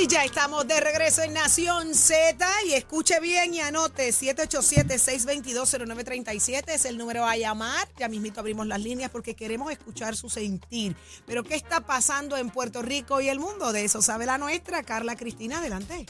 Y ya estamos de regreso en Nación Z y escuche bien y anote 787-622-0937 es el número a llamar. Ya mismito abrimos las líneas porque queremos escuchar su sentir. Pero ¿qué está pasando en Puerto Rico y el mundo? De eso sabe la nuestra. Carla Cristina, adelante.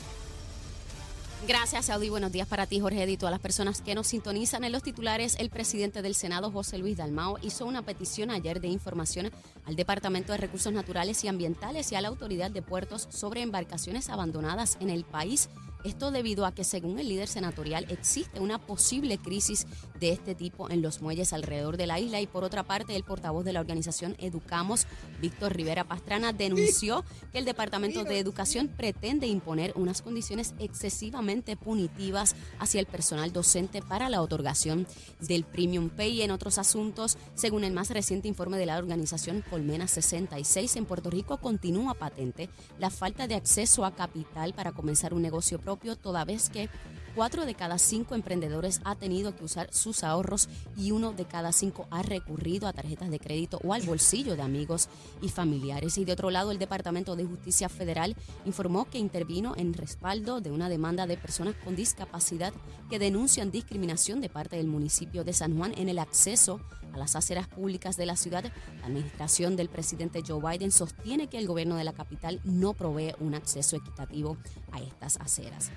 Gracias, Audi. Buenos días para ti, Jorge, y todas las personas que nos sintonizan en los titulares. El presidente del Senado, José Luis Dalmao, hizo una petición ayer de información al Departamento de Recursos Naturales y Ambientales y a la Autoridad de Puertos sobre embarcaciones abandonadas en el país esto debido a que, según el líder senatorial, existe una posible crisis de este tipo en los muelles alrededor de la isla. Y por otra parte, el portavoz de la organización Educamos, Víctor Rivera Pastrana, denunció que el Departamento de Educación pretende imponer unas condiciones excesivamente punitivas hacia el personal docente para la otorgación del Premium Pay. En otros asuntos, según el más reciente informe de la organización Colmena 66, en Puerto Rico continúa patente la falta de acceso a capital para comenzar un negocio propio, toda vez que cuatro de cada cinco emprendedores ha tenido que usar sus ahorros y uno de cada cinco ha recurrido a tarjetas de crédito o al bolsillo de amigos y familiares. Y de otro lado, el Departamento de Justicia Federal informó que intervino en respaldo de una demanda de personas con discapacidad que denuncian discriminación de parte del municipio de San Juan en el acceso a las aceras públicas de la ciudad. La administración del presidente Joe Biden sostiene que el gobierno de la capital no provee un acceso equitativo a estas aceras.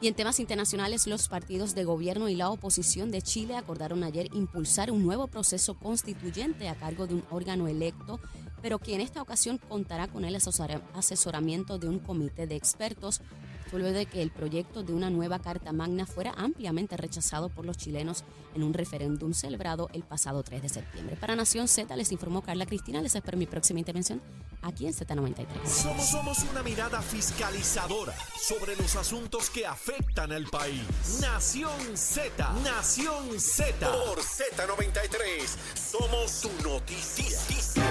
Y en temas internacionales, los partidos de gobierno y la oposición de Chile acordaron ayer impulsar un nuevo proceso constituyente a cargo de un órgano electo, pero que en esta ocasión contará con el asesoramiento de un comité de expertos luego de que el proyecto de una nueva Carta Magna fuera ampliamente rechazado por los chilenos en un referéndum celebrado el pasado 3 de septiembre. Para Nación Z les informó Carla Cristina. Les espero mi próxima intervención aquí en Z93. Somos, somos una mirada fiscalizadora sobre los asuntos que afectan al país. Nación Z, Nación Z. Por Z93, somos su noticia.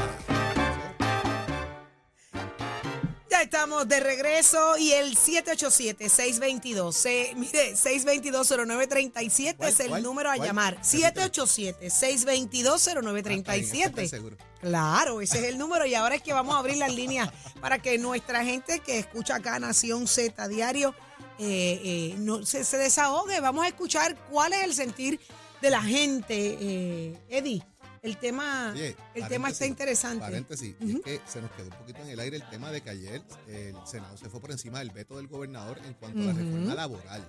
Estamos de regreso y el 787-622, mire, 622-0937 es el número a llamar. 787-622-0937. Claro, ese es el número y ahora es que vamos a abrir las líneas para que nuestra gente que escucha acá Nación Z Diario eh, eh, no, se, desahogue. Vamos a escuchar cuál es el sentir de la gente, eh, Eddie. El tema, el tema está interesante. Paréntesis, es que se nos quedó un poquito en el aire el tema de que ayer el Senado se fue por encima del veto del gobernador en cuanto a la reforma laboral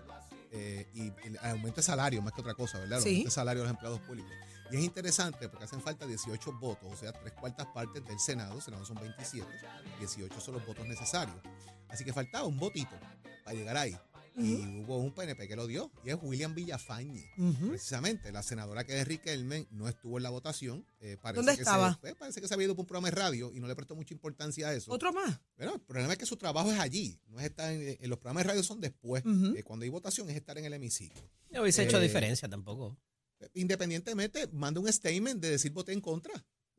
eh, y el aumento de salario, más que otra cosa, ¿verdad? El aumento de salario de los empleados públicos. Y es interesante porque hacen falta 18 votos, o sea, tres cuartas partes del Senado, el Senado son 27, 18 son los votos necesarios. Así que faltaba un votito para llegar ahí. Y hubo un PNP que lo dio, y es William Villafañe. Precisamente, la senadora que es Enrique Elmen no estuvo en la votación. Eh, ¿Dónde estaba? Pues, parece que se había ido por un programa de radio y no le prestó mucha importancia a eso. ¿Otro más? Pero el problema es que su trabajo es allí, no es estar en, los programas de radio son después. Eh, cuando hay votación es estar en el hemiciclo. No hubiese hecho eh, diferencia tampoco. Independientemente, manda un statement de decir voté en contra.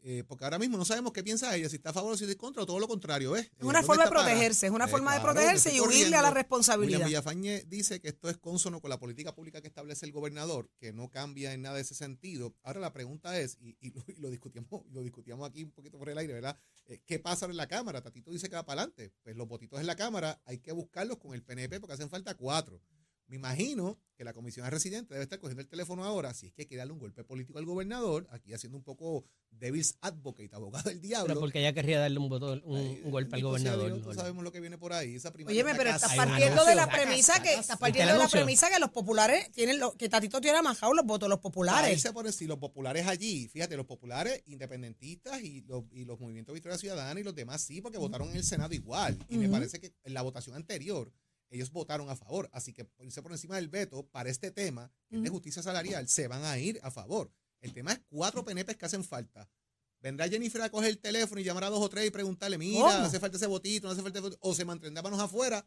Eh, porque ahora mismo no sabemos qué piensa ella, si está a favor o si está en contra, o todo lo contrario. Es una forma de protegerse, es una forma de protegerse y huirle a la responsabilidad. William Villafañe dice que esto es consono con la política pública que establece el gobernador, que no cambia en nada ese sentido. Ahora la pregunta es, y, lo, discutimos, lo discutíamos aquí un poquito por el aire, ¿verdad? Eh, ¿Qué pasa en la Cámara? Tatito dice que va para adelante. Pues los votitos en la Cámara hay que buscarlos con el PNP porque hacen falta cuatro. Me imagino que la comisión de residentes debe estar cogiendo el teléfono ahora, si es que hay que darle un golpe político al gobernador, aquí haciendo un poco Devil's Advocate, abogado del diablo. Pero porque ella querría darle un, un, golpe al gobernador. no sabemos lo que viene por ahí. Esa Oye, pero estás partiendo de la premisa que estás partiendo de la premisa que los populares tienen lo, que Tatito tiene amajado los votos, los populares. Ahí se pone si los populares allí, fíjate, los populares independentistas y los, y los movimientos Victoria Ciudadana y los demás sí, porque votaron en el Senado igual. Y me parece que en la votación anterior ellos votaron a favor. Así que irse por encima del veto para este tema, el de justicia salarial, se van a ir a favor. El tema es cuatro PNPs que hacen falta. Vendrá Jennifer a coger el teléfono y llamar a dos o tres y preguntarle, mira, hace falta ese votito, no hace falta ese o se mantendrá manos afuera.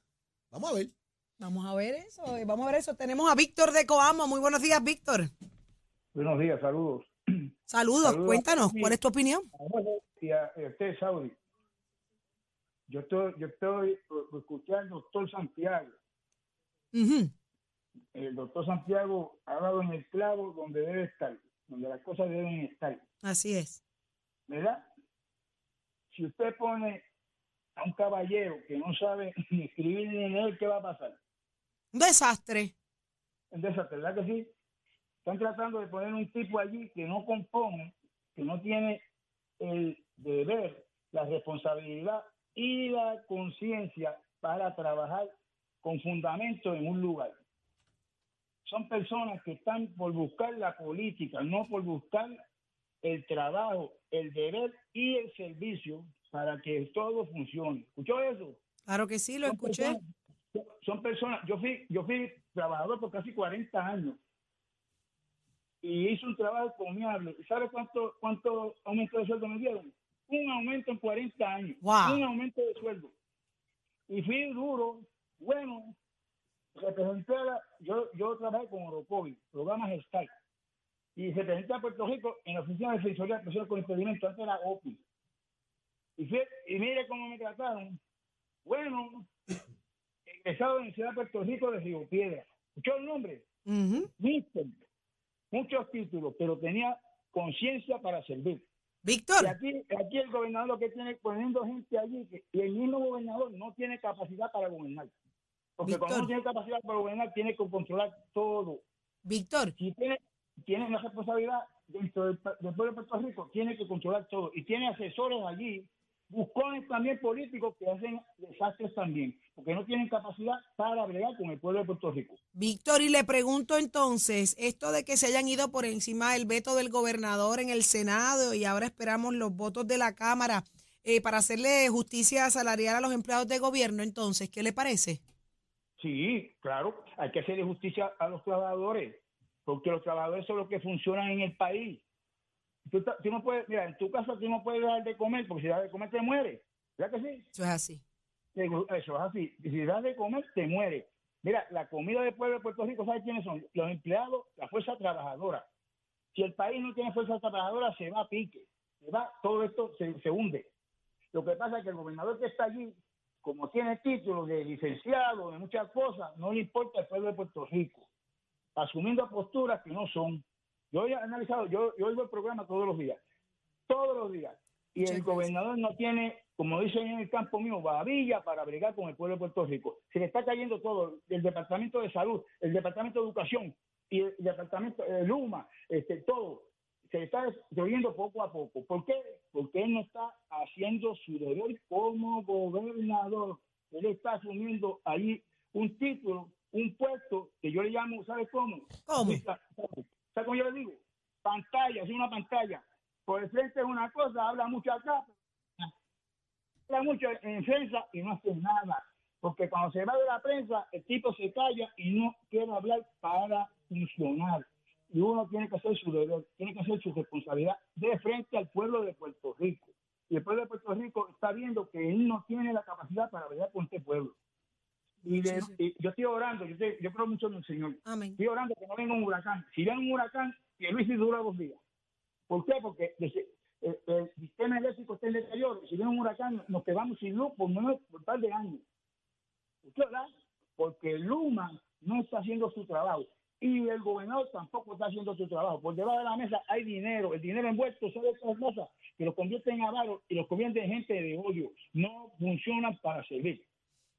Vamos a ver. Vamos a ver eso, eh, vamos a ver eso. Tenemos a Víctor de Coamo. Muy buenos días, Víctor. Buenos días, saludos. Saludos, cuéntanos, ¿cuál es tu opinión? Usted, Saudi, yo estoy, yo estoy escuchando al doctor Santiago. El doctor Santiago ha dado en el clavo donde debe estar, donde las cosas deben estar. Así es. ¿Verdad? Si usted pone a un caballero que no sabe ni escribir ni leer, ¿qué va a pasar? Un desastre. Un desastre, ¿verdad que sí? Están tratando de poner un tipo allí que no compone, que no tiene el deber, la responsabilidad y la conciencia para trabajar con fundamento en un lugar. Son personas que están por buscar la política, no por buscar el trabajo, el deber y el servicio para que todo funcione. ¿Escuchó eso? Claro que sí, lo escuché. son personas, yo fui, yo fui trabajador por casi 40 años y hice un trabajo comiable. ¿Sabe cuánto, cuánto aumento de sueldo me dieron? Un aumento en 40 años. Un aumento de sueldo. Y fui duro, bueno, representé a yo, yo trabajé con Orocovi, programas STAR, y representé a Puerto Rico en la oficina de defensoría de personas con impedimento, antes era OPI. Y, y mire cómo me trataron. Bueno, egresado de la Universidad de Puerto Rico de Río Piedra. ¿Escuchó el nombre? Mister. Muchos títulos, pero tenía conciencia para servir. Víctor. Y aquí, aquí el gobernador lo que tiene poniendo gente allí, y el mismo gobernador no tiene capacidad para gobernar. Porque cuando no tiene capacidad para gobernar, tiene que controlar todo. Víctor. Si tiene, tiene una responsabilidad dentro del, del pueblo de Puerto Rico, tiene que controlar todo. Y tiene asesores allí buscones también políticos que hacen desastres también, porque no tienen capacidad para bregar con el pueblo de Puerto Rico. Víctor, y le pregunto entonces, esto de que se hayan ido por encima del veto del gobernador en el Senado y ahora esperamos los votos de la Cámara eh, para hacerle justicia salarial a los empleados de gobierno, entonces, ¿qué le parece? Sí, claro, hay que hacerle justicia a los trabajadores, porque los trabajadores son los que funcionan en el país Tú, no puedes, mira, en tu casa tú no puedes dar de comer porque si das de comer te muere. ¿Verdad que sí? Eso es así. Eso es así. Si das de comer te muere. Mira, la comida del pueblo de Puerto Rico, ¿sabes quiénes son? Los empleados, la fuerza trabajadora. Si el país no tiene fuerza trabajadora, se va a pique. Se va, todo esto se, se hunde. Lo que pasa es que el gobernador que está allí, como tiene título de licenciado, de muchas cosas, no le importa el pueblo de Puerto Rico, asumiendo posturas que no son. Yo he analizado, yo, yo oigo el programa todos los días, todos los días. Y el gobernador no tiene, como dicen en el campo mío, babilla para bregar con el pueblo de Puerto Rico. Se le está cayendo todo, el Departamento de Salud, el Departamento de Educación y el Departamento de Luma, este, todo. Se le está destruyendo poco a poco. ¿Por qué? Porque él no está haciendo su deber como gobernador. Él está asumiendo ahí un título, un puesto que yo le llamo, ¿sabes cómo? ¿Cómo? ¿Sabes cómo yo le digo? Pantalla, es una pantalla. Por el frente es una cosa, habla mucho acá, habla mucho en prensa y no hace nada. Porque cuando se va de la prensa, el tipo se calla y no quiere hablar para funcionar. Y uno tiene que hacer su deber, tiene que hacer su responsabilidad de frente al pueblo de Puerto Rico. Y el pueblo de Puerto Rico está viendo que él no tiene la capacidad para hablar con este pueblo. Y, yo estoy orando, yo, yo, creo mucho en el Señor. Estoy orando que no venga un huracán. Si viene un huracán, que Luis dura dos días. ¿Por qué? Porque el, sistema eléctrico está en deterioro. Si viene un huracán, nos quedamos sin luz por, menos, por par de años. ¿Usted verdad? Porque Luma no está haciendo su trabajo. Y el gobernador tampoco está haciendo su trabajo. Por debajo de la mesa hay dinero. El dinero envuelto son estas cosas que los convierten en avaros y los convierten en gente de odio. No funcionan para servir.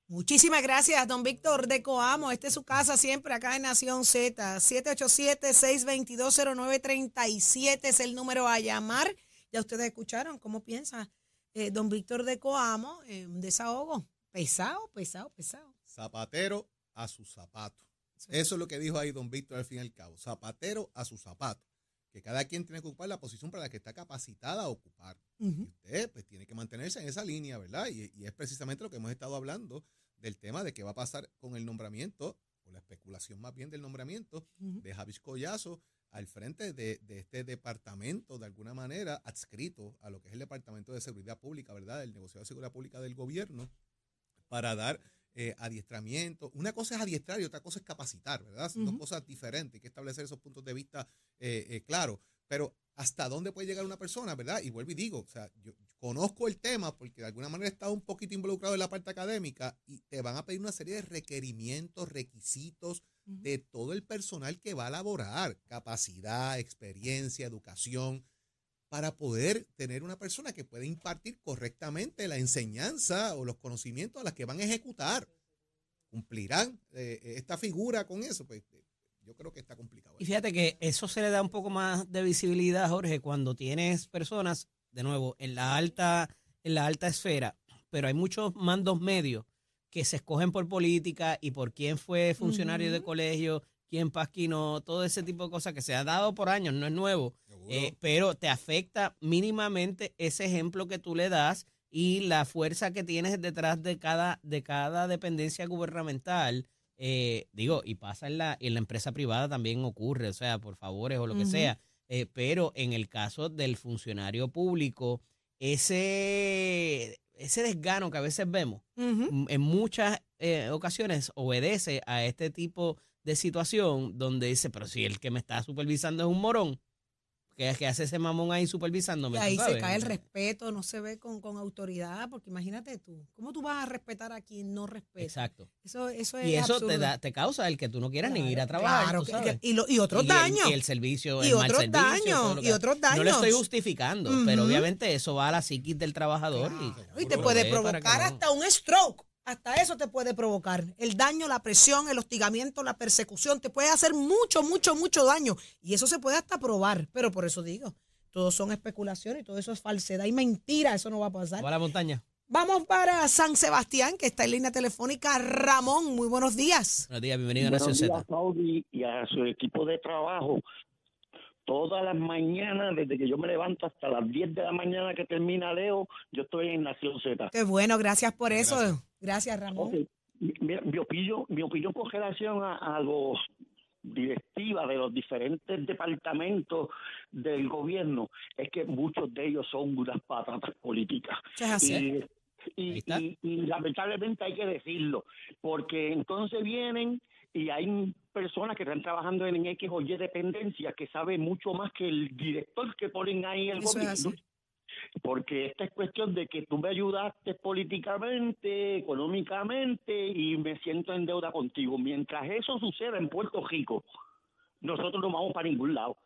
Muchísimas gracias, don Víctor de Coamo. Este es su casa siempre acá en Nación Z. 787-622-0937 es el número a llamar. Ya ustedes escucharon cómo piensa eh, don Víctor de Coamo. Eh, un desahogo pesado, pesado, pesado. Zapatero a su zapato. Eso es lo que dijo ahí don Víctor al fin y al cabo. Zapatero a su zapato. Que cada quien tiene que ocupar la posición para la que está capacitada a ocupar. Y usted pues tiene que mantenerse en esa línea, ¿verdad? y es precisamente lo que hemos estado hablando del tema de qué va a pasar con el nombramiento, o la especulación más bien del nombramiento de Javis Collazo al frente de, este departamento, de alguna manera, adscrito a lo que es el Departamento de Seguridad Pública, ¿verdad? El negocio de seguridad pública del gobierno, para dar eh, adiestramiento. Una cosa es adiestrar y otra cosa es capacitar, ¿verdad? Son dos cosas diferentes, hay que establecer esos puntos de vista eh, eh, claros. Pero hasta dónde puede llegar una persona, ¿verdad? Y vuelvo y digo, o sea, yo, conozco el tema porque de alguna manera he estado un poquito involucrado en la parte académica y te van a pedir una serie de requerimientos, requisitos de todo el personal que va a laborar, capacidad, experiencia, educación. para poder tener una persona que pueda impartir correctamente la enseñanza o los conocimientos a las que van a ejecutar. ¿Cumplirán eh, esta figura con eso? Pues eh, yo creo que está complicado. Y fíjate que eso se le da un poco más de visibilidad, Jorge, cuando tienes personas, de nuevo, en la alta, en la alta esfera, pero hay muchos mandos medios que se escogen por política y por quién fue funcionario de colegio, quién pasquinó, todo ese tipo de cosas que se ha dado por años, no es nuevo, eh, pero te afecta mínimamente ese ejemplo que tú le das y la fuerza que tienes detrás de cada, de cada dependencia gubernamental. Eh, digo, y pasa en la, en la empresa privada también ocurre, o sea, por favores o lo que sea. Eh, pero en el caso del funcionario público, ese, ese desgano que a veces vemos, en muchas ocasiones obedece a este tipo de situación donde dice, pero si el que me está supervisando es un morón, que, que hace ese mamón ahí supervisándome. Y ahí se cae el respeto, no se ve con, con, autoridad, porque imagínate tú, ¿cómo tú vas a respetar a quien no respeta? Exacto. Eso, eso es y eso te, da, te causa el que tú no quieras ni ir a trabajar. Claro, y, lo, y otros daños. y el servicio, y otros daños. Y otros daños. No lo estoy justificando, pero obviamente eso va a la psiquis del trabajador. Y, te puede provocar hasta un stroke hasta eso te puede provocar. El daño, la presión, el hostigamiento, la persecución, te puede hacer mucho, mucho, mucho daño. Y eso se puede hasta probar. Pero por eso digo, todo son especulaciones y todo eso es falsedad y mentira. Eso no va a pasar. Va a la montaña. Vamos para San Sebastián, que está en línea telefónica. Ramón, muy buenos días. Buenos días, bienvenido a Nación Z. y a su equipo de trabajo todas las mañanas, desde que yo me levanto hasta las 10 de la mañana que termina Leo, yo estoy en Nación Z. Qué bueno, gracias por eso. Gracias, Ramón. mi, opinión, mi opinión con relación a, los directivas de los diferentes departamentos del gobierno es que muchos de ellos son unas patatas políticas. Y, y, y, lamentablemente hay que decirlo, porque entonces vienen y hay personas que están trabajando en X o Y dependencia que saben mucho más que el director que ponen ahí el gobierno. Porque esta es cuestión de que tú me ayudaste políticamente, económicamente y me siento en deuda contigo. Mientras eso suceda en Puerto Rico, nosotros no vamos para ningún lado.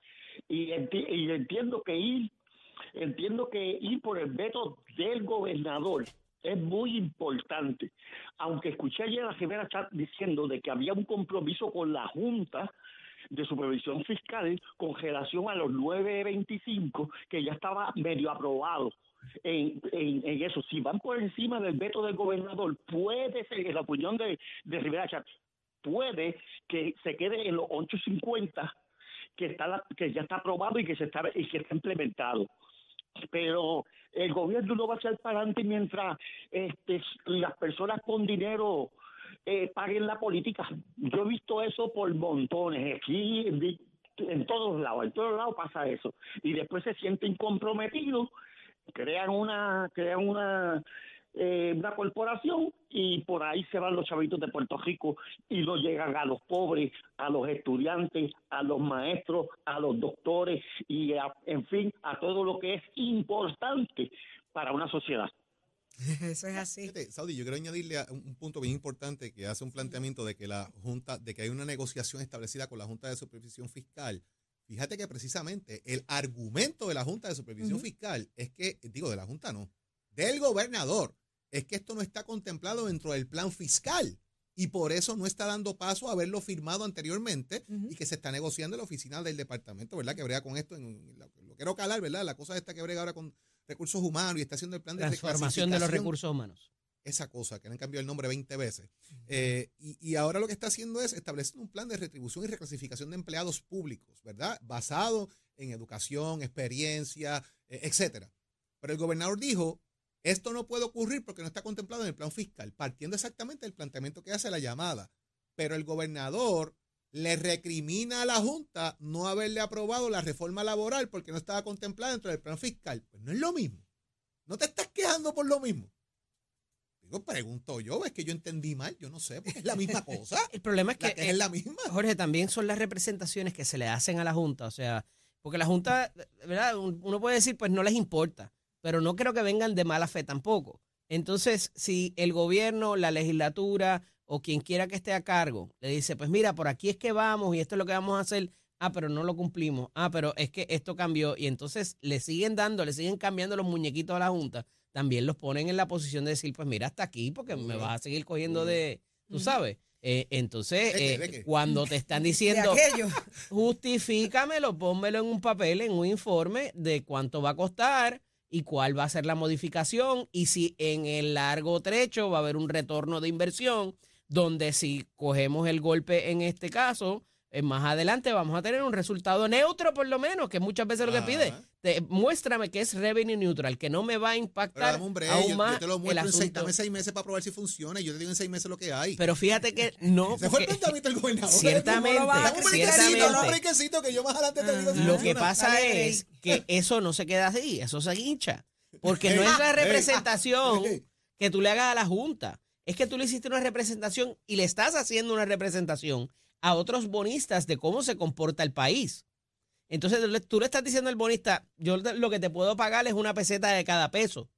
Y, y entiendo que ir, entiendo que ir por el veto del gobernador es muy importante. Aunque escuché ayer a la Rivera estar diciendo de que había un compromiso con la Junta de Supervisión Fiscal con relación a los 9.25 que ya estaba medio aprobado. En, eso, si van por encima del veto del gobernador, puede ser, en la opinión de, de Rivera Chat, puede que se quede en los 8.50 que está que ya está aprobado y que se está y que está implementado pero el gobierno no va a ser para adelante mientras este, las personas con dinero eh, paguen la política. Yo he visto eso por montones, aquí en, todos lados, en todos lados pasa eso. Y después se sienten comprometidos, crean una, crean una eh, una corporación y por ahí se van los chavitos de Puerto Rico y no llegan a los pobres, a los estudiantes, a los maestros, a los doctores y en fin, a todo lo que es importante para una sociedad. Eso es así. Saudi, yo quiero añadirle un punto bien importante que hace un planteamiento de que la Junta, de que hay una negociación establecida con la Junta de Supervisión Fiscal. Fíjate que precisamente el argumento de la Junta de Supervisión Fiscal es que, digo, de la Junta no, del gobernador, es que esto no está contemplado dentro del plan fiscal y por eso no está dando paso a haberlo firmado anteriormente y que se está negociando en la oficina del departamento, ¿verdad? Que brega con esto, en, lo, quiero calar, ¿verdad? La cosa esta que brega ahora con recursos humanos y está haciendo el plan de transformación de los recursos humanos. Esa cosa, que le han cambiado el nombre 20 veces. Eh, y, ahora lo que está haciendo es establecer un plan de retribución y reclasificación de empleados públicos, ¿verdad? Basado en educación, experiencia, eh, etcétera. Pero el gobernador dijo, esto no puede ocurrir porque no está contemplado en el plan fiscal, partiendo exactamente del planteamiento que hace la llamada. Pero el gobernador le recrimina a la Junta no haberle aprobado la reforma laboral porque no estaba contemplada dentro del plan fiscal. Pues no es lo mismo. No te estás quejando por lo mismo. Digo, pregunto yo, es que yo entendí mal, yo no sé, porque es la misma cosa. el problema es que, es la misma. Jorge, también son las representaciones que se le hacen a la Junta, o sea, porque la Junta, ¿verdad? Uno puede decir, pues no les importa pero no creo que vengan de mala fe tampoco. Entonces, si el gobierno, la legislatura o quien quiera que esté a cargo le dice, pues mira, por aquí es que vamos y esto es lo que vamos a hacer Ah, pero no lo cumplimos. Ah, pero es que esto cambió. Y entonces le siguen dando, le siguen cambiando los muñequitos a la Junta. También los ponen en la posición de decir, pues mira, hasta aquí, porque me vas a seguir cogiendo de, tú sabes. Eh, entonces, eh, cuando te están diciendo, justifícamelo, pónmelo en un papel, en un informe de cuánto va a costar y cuál va a ser la modificación y si en el largo trecho va a haber un retorno de inversión, donde si cogemos el golpe en este caso, más adelante vamos a tener un resultado neutro por lo menos, que muchas veces lo que pide. muéstrame que es revenue neutral, que no me va a impactar aún más yo, te lo muestro en seis, dame seis meses para probar si funciona y yo te digo en seis meses lo que hay. Pero fíjate que no. Se fue el planteamiento del gobernador. Ciertamente, ciertamente. que yo más adelante te digo Lo que pasa es que eso no se queda así, eso se hincha. Porque no es la representación que tú le hagas a la Junta. Es que tú le hiciste una representación y le estás haciendo una representación a otros bonistas de cómo se comporta el país. Entonces tú le estás diciendo al bonista, yo lo que te puedo pagar es una peseta de cada peso.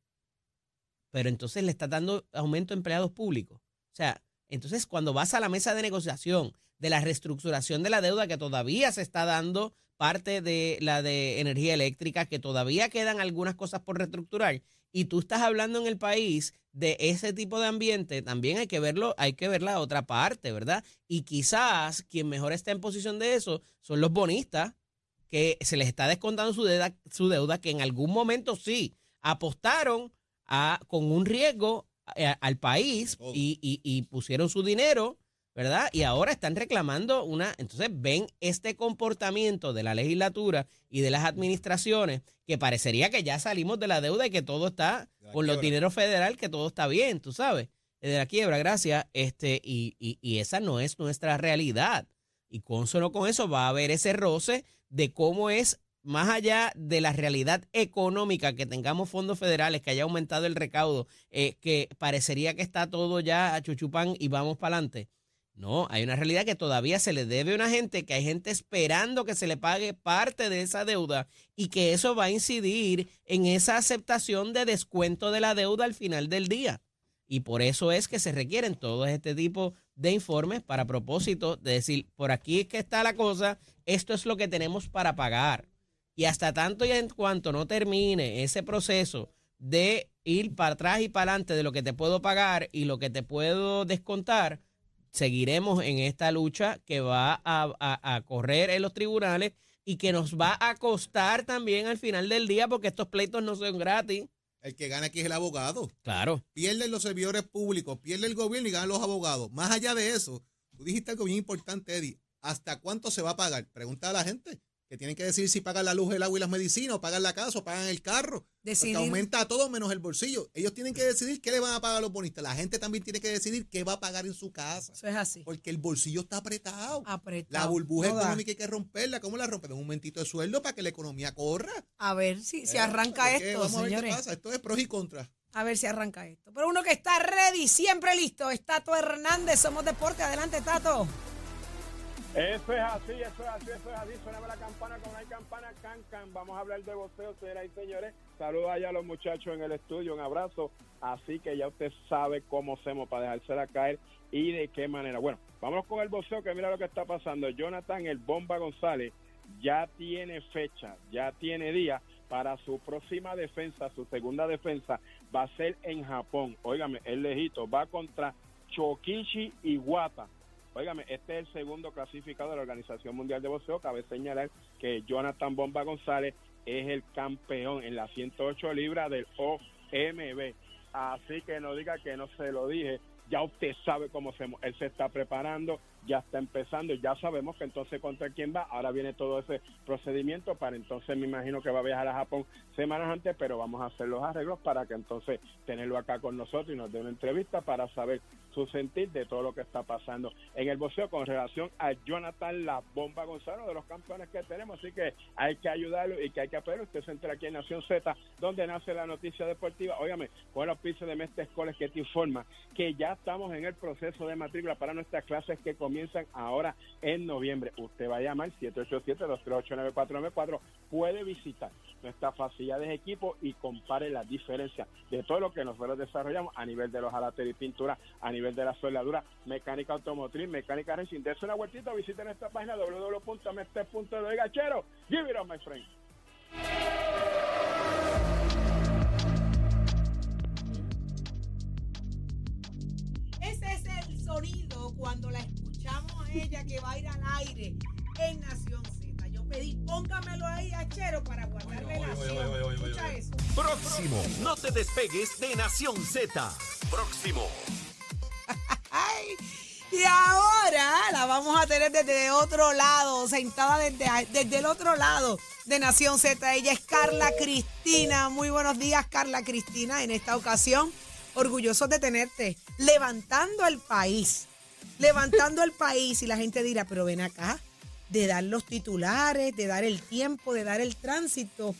Pero entonces le estás dando aumento a empleados públicos. O sea, entonces cuando vas a la mesa de negociación de la reestructuración de la deuda que todavía se está dando parte de la de energía eléctrica, que todavía quedan algunas cosas por reestructurar, y tú estás hablando en el país de ese tipo de ambiente, también hay que verlo, hay que ver la otra parte, ¿verdad? Y quizás quien mejor está en posición de eso son los bonistas, que se les está descontando su deuda, su deuda que en algún momento sí apostaron a, con un riesgo eh, al país y, y pusieron su dinero ¿verdad? Y ahora están reclamando una, entonces ven este comportamiento de la legislatura y de las administraciones que parecería que ya salimos de la deuda y que todo está con los dineros federal, que todo está bien, tú sabes, de la quiebra, gracias, este, y, y, y esa no es nuestra realidad. Y con solo con eso va a haber ese roce de cómo es más allá de la realidad económica, que tengamos fondos federales, que haya aumentado el recaudo, eh, que parecería que está todo ya a chuchupán y vamos para adelante. No, hay una realidad que todavía se le debe a una gente, que hay gente esperando que se le pague parte de esa deuda y que eso va a incidir en esa aceptación de descuento de la deuda al final del día. Y por eso es que se requieren todo este tipo de informes para propósito de decir, por aquí es que está la cosa, esto es lo que tenemos para pagar. Y hasta tanto y en cuanto no termine ese proceso de ir para atrás y para adelante de lo que te puedo pagar y lo que te puedo descontar, seguiremos en esta lucha que va a, correr en los tribunales y que nos va a costar también al final del día porque estos pleitos no son gratis. El que gana aquí es el abogado. Claro. Pierden los servidores públicos, pierde el gobierno y ganan los abogados. Más allá de eso, tú dijiste algo bien importante, Eddie. ¿Hasta cuánto se va a pagar? Pregunta a la gente que tienen que decir si pagan la luz, el agua y las medicinas, o pagan la casa, o pagan el carro. Decidir. Porque aumenta todo menos el bolsillo. Ellos tienen que decidir qué le van a pagar a los bonistas. La gente también tiene que decidir qué va a pagar en su casa. Eso es así. Porque el bolsillo está apretado. Apretado. La burbuja económica hay que romperla. ¿Cómo la rompen? Un momentito de sueldo para que la economía corra. A ver si, si eh, arranca esto, Vamos A ver qué pasa. Esto es pros y contras. A ver si arranca esto. Pero uno que está ready, siempre listo, es Tato Hernández. Somos Deporte. Adelante, Tato. Eso es así, eso es así, eso es así. Suena la campana, como hay campana, can. Vamos a hablar de boxeo, señoras y señores. Saludos allá a los muchachos en el estudio, un abrazo. Así que ya usted sabe cómo hacemos para dejársela caer y de qué manera. Bueno, vamos con el boxeo, que mira lo que está pasando. Jonathan El Bomba González ya tiene fecha, ya tiene día para su próxima defensa, su segunda defensa, va a ser en Japón. Óigame, el lejito, va contra Chokishi Iwata Óigame, este es el segundo clasificado de la Organización Mundial de Boxeo. Cabe señalar que Jonathan Bomba González es el campeón en las 108 libras del OMB. Así que no diga que no se lo dije. Ya usted sabe cómo se, él se está preparando ya está empezando, ya sabemos que entonces contra quién va, ahora viene todo ese procedimiento para entonces me imagino que va a viajar a Japón semanas antes, pero vamos a hacer los arreglos para que entonces tenerlo acá con nosotros y nos dé una entrevista para saber su sentir de todo lo que está pasando en el boxeo con relación a Jonathan La Bomba Gonzalo, de los campeones que tenemos, así que hay que ayudarlo y que hay que apoyarlo. Usted se entra aquí en Nación Z, donde nace la noticia deportiva. Óigame, con los pisos de Mestre Escoles que te informa que ya estamos en el proceso de matrícula para nuestras clases que comienzan ahora en noviembre. Usted va a llamar 787-238-9494. Puede visitar nuestras facilidades de equipo y compare la diferencia de todo lo que nosotros desarrollamos a nivel de los alateros y pintura, a nivel de la soldadura, mecánica automotriz, mecánica racing. Dese una vueltita, visite nuestra página www.meste.de. Gachero, give it on, my friend. Ese es el sonido cuando la escuchamos a ella que va a ir al aire en Nación Z. Yo pedí, póngamelo ahí, Achero, para guardarle la acción. Escucha eso. Próximo. No te despegues de Nación Z. Próximo. Ay, y ahora la vamos a tener desde otro lado, sentada desde, desde el otro lado de Nación Z. Ella es Carla Cristina. Muy buenos días, Carla Cristina. En esta ocasión, orgullosos de tenerte, levantando el país. Levantando el país y la gente dirá, pero ven acá, de dar los titulares, de dar el tiempo, de dar el tránsito.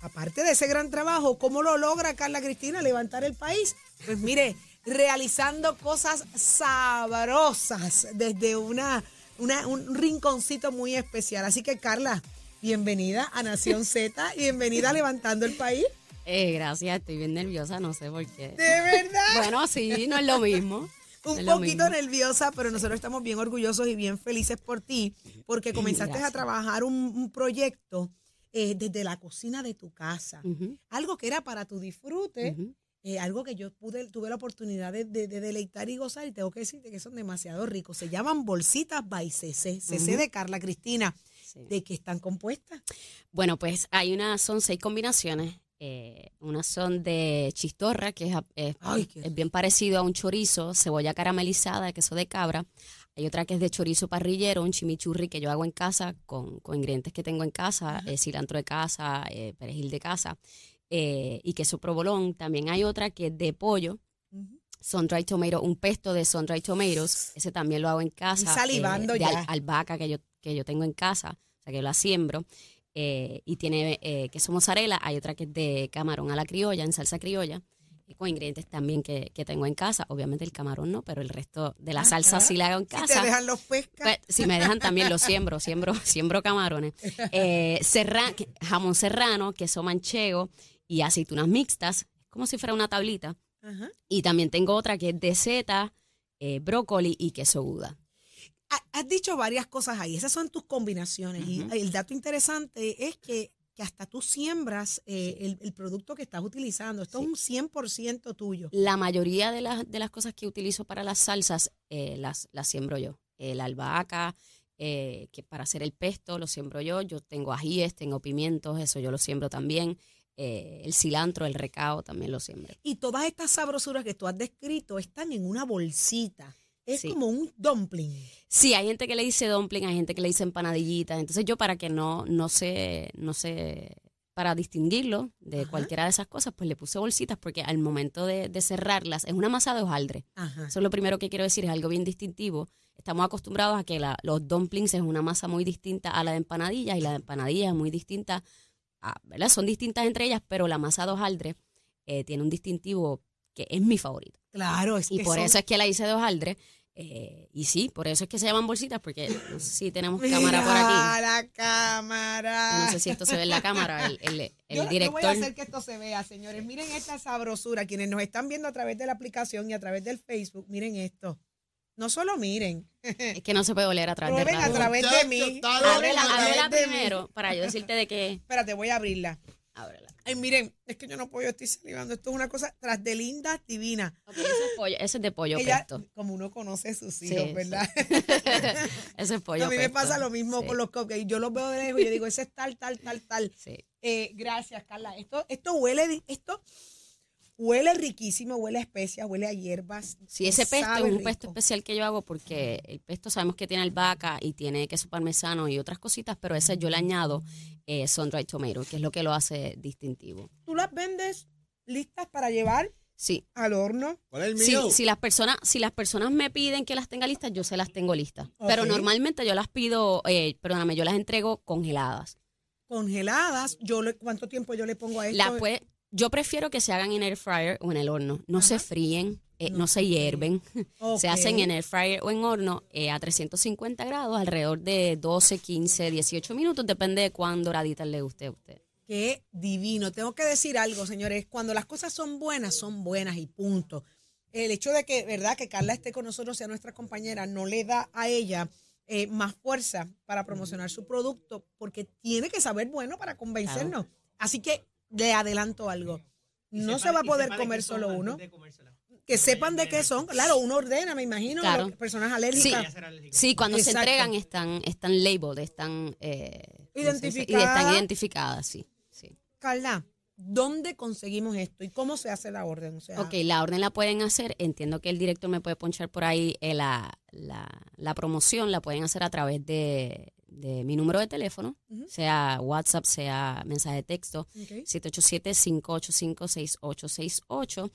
Aparte de ese gran trabajo, ¿cómo lo logra Carla Cristina levantar el país? Pues mire, realizando cosas sabrosas desde una, una, un rinconcito muy especial. Así que Carla, bienvenida a Nación Z y bienvenida a Levantando el País. Eh, gracias, estoy bien nerviosa, no sé por qué. ¿De verdad? Bueno, sí, no es lo mismo. Un poquito nerviosa, pero nosotros estamos bien orgullosos y bien felices por ti, porque comenzaste a trabajar un, un proyecto eh, desde la cocina de tu casa, uh -huh. algo que era para tu disfrute. Uh -huh. Eh, algo que yo pude, tuve la oportunidad de, de, de, deleitar y gozar y tengo que decirte que son demasiado ricos. Se llaman bolsitas by CC, CC uh -huh. de Carla Cristina. Sí. ¿De qué están compuestas? Bueno, pues hay una, son seis combinaciones. Eh, unas son de chistorra, que es, es, Ay, es, bien parecido a un chorizo, cebolla caramelizada, queso de cabra. Hay otra que es de chorizo parrillero, un chimichurri que yo hago en casa con, con ingredientes que tengo en casa, eh, cilantro de casa, eh, perejil de casa eh, y queso provolón. También hay otra que es de pollo. Uh -huh. Sun-dry tomato, un pesto de sun-dry tomatoes, ese también lo hago en casa. salivando de ya. Al, albahaca que yo, que yo tengo en casa, o sea que yo la siembro. Eh, y tiene eh, queso mozzarella, hay otra que es de camarón a la criolla, en salsa criolla, y con ingredientes también que, que, tengo en casa. Obviamente el camarón no, pero el resto de la salsa sí la hago en casa. Si te dejan los pescas. Pues, si me dejan también los siembro, siembro, siembro camarones. Eh, jamón serrano, queso manchego y aceitunas mixtas, como si fuera una tablita. Ajá. Y también tengo otra que es de seta, eh, brócoli y queso Gouda. Has dicho varias cosas ahí, esas son tus combinaciones. Uh -huh. Y el dato interesante es que, que hasta tú siembras eh, el, el, producto que estás utilizando. Esto sí. es un 100% tuyo. La mayoría de, las de las cosas que utilizo para las salsas eh, las, las siembro yo. El albahaca, eh, que para hacer el pesto lo siembro yo. Yo tengo ajíes, tengo pimientos, eso yo lo siembro también. Eh, el cilantro, el recao también lo siembro. Y todas estas sabrosuras que tú has descrito están en una bolsita. Es sí. como un dumpling. Sí, hay gente que le dice dumpling, hay gente que le dice empanadillitas. Entonces yo para que no, no se, no se, para distinguirlo de Ajá. cualquiera de esas cosas, pues le puse bolsitas porque al momento de, de cerrarlas es una masa de hojaldre. Ajá. Eso es lo primero que quiero decir, es algo bien distintivo. Estamos acostumbrados a que la, los dumplings es una masa muy distinta a la de empanadillas y la de empanadillas es muy distinta, a, ¿verdad? Son distintas entre ellas, pero la masa de hojaldre eh, tiene un distintivo que es mi favorito. Claro, es y que por son... eso es que la hice de hojaldre. Eh, y sí, por eso es que se llaman bolsitas, porque no sé si tenemos cámara por aquí. la cámara! No sé si esto se ve en la cámara, el, el, el yo, director. Yo voy a hacer que esto se vea, señores. Miren esta sabrosura. Quienes nos están viendo a través de la aplicación y a través del Facebook, miren esto. No solo miren. Es que no se puede oler a través Prueben de a través de mí. Ábrela, ábrela primero para yo decirte de qué. Espérate, voy a abrirla. Ábrela. Ay, miren, es que yo no puedo, estoy salivando. Esto es una cosa tras de linda, divina. Okay, ese, es pollo, ese es de pollo Ella, pesto. Como uno conoce a sus hijos, sí, ¿verdad? Sí. ese es pollo A mí pesto. me pasa lo mismo sí. con los cupcakes. Yo los veo de lejos y yo digo, ese es tal, tal, tal, tal. Eh, gracias, Carla. Esto, esto huele, esto huele riquísimo, huele a especias, huele a hierbas. Sí, ese pesto es un rico. pesto especial que yo hago porque el pesto sabemos que tiene albahaca y tiene queso parmesano y otras cositas, pero ese yo le añado eh, sun-dried tomato, que es lo que lo hace distintivo. ¿Tú las vendes listas para llevar? Sí. Al horno. ¿Cuál es el mío? Sí, si las personas, si las personas me piden que las tenga listas, yo se las tengo listas. Okay. Pero normalmente yo las pido, eh, perdóname, yo las entrego congeladas. Congeladas, yo le, ¿cuánto tiempo yo le pongo a esto? La puede, yo prefiero que se hagan en air fryer o en el horno. No Ajá. se fríen. eh, no. se hierven. Se hacen en el fryer o en horno eh, a 350 grados, alrededor de 12, 15, 18 minutos, depende de cuán doraditas le guste a usted. Qué divino. Tengo que decir algo, señores. Cuando las cosas son buenas, son buenas y punto. El hecho de que, ¿verdad?, que Carla esté con nosotros, sea nuestra compañera, no le da a ella eh, más fuerza para promocionar su producto, porque tiene que saber bueno para convencernos. Así que le adelanto algo. No se va a poder comer solo uno que sepan de qué son. Claro, uno ordena, me imagino, personas alérgicas. Sí, cuando se entregan están, están labeled, están, eh, identificadas. y están identificadas, sí, sí. Carla, ¿dónde conseguimos esto y cómo se hace la orden? ok, la orden la pueden hacer, entiendo que el director me puede ponchar por ahí eh, la, la, promoción, la pueden hacer a través de, mi número de teléfono, sea WhatsApp, sea mensaje de texto, 787-585-6868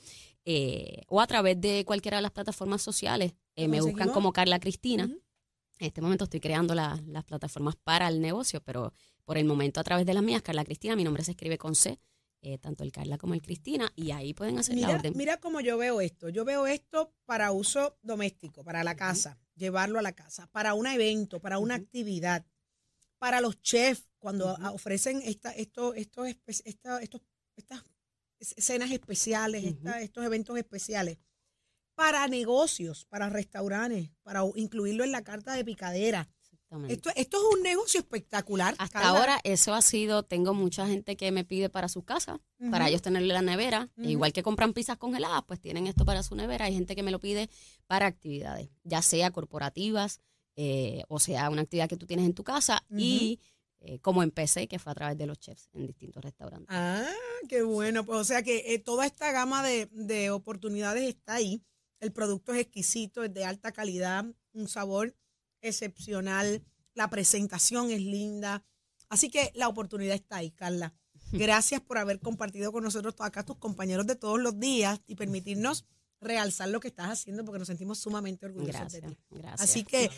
eh, o a través de cualquiera de las plataformas sociales. Eh, me buscan como Carla Cristina. En este momento estoy creando las plataformas para el negocio, pero por el momento a través de las mías, Carla Cristina, mi nombre se escribe con C, eh, tanto el Carla como el Cristina, y ahí pueden hacer mira, la orden. Mira cómo yo veo esto. Yo veo esto para uso doméstico, para la casa, llevarlo a la casa, para un evento, para una actividad, para los chefs, cuando ofrecen esta, esto, esto, esta, estos, estas escenas especiales, estos eventos especiales, para negocios, para restaurantes, para incluirlo en la carta de picadera. Esto, esto es un negocio espectacular. Hasta ahora eso ha sido, tengo mucha gente que me pide para su casa, para ellos tenerle la nevera, igual que compran pizzas congeladas, pues tienen esto para su nevera. Hay gente que me lo pide para actividades, ya sea corporativas, eh, o sea, una actividad que tú tienes en tu casa y eh, como empecé, que fue a través de los chefs en distintos restaurantes. Ah, qué bueno. Pues o sea que eh, toda esta gama de, de, oportunidades está ahí. El producto es exquisito, es de alta calidad, un sabor excepcional, la presentación es linda. Así que la oportunidad está ahí, Carla. Gracias por haber compartido con nosotros acá tus compañeros de todos los días y permitirnos realzar lo que estás haciendo porque nos sentimos sumamente orgullosos de ti. Gracias. Así que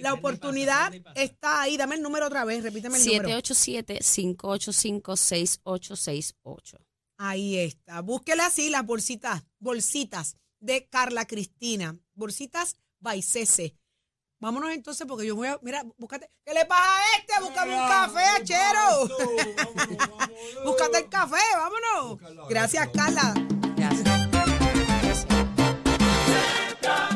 la oportunidad está ahí. Dame el número otra vez, repíteme el número. 787-585-6868. Ahí está. Búsquela así las bolsitas, bolsitas de Carla Cristina. Bolsitas Baicese. Vámonos entonces porque yo voy a. Mira, búscate. ¿Qué le pasa a este? Búscame un café, chero. Búscate el café, vámonos. Gracias, Carla. Gracias. Gracias.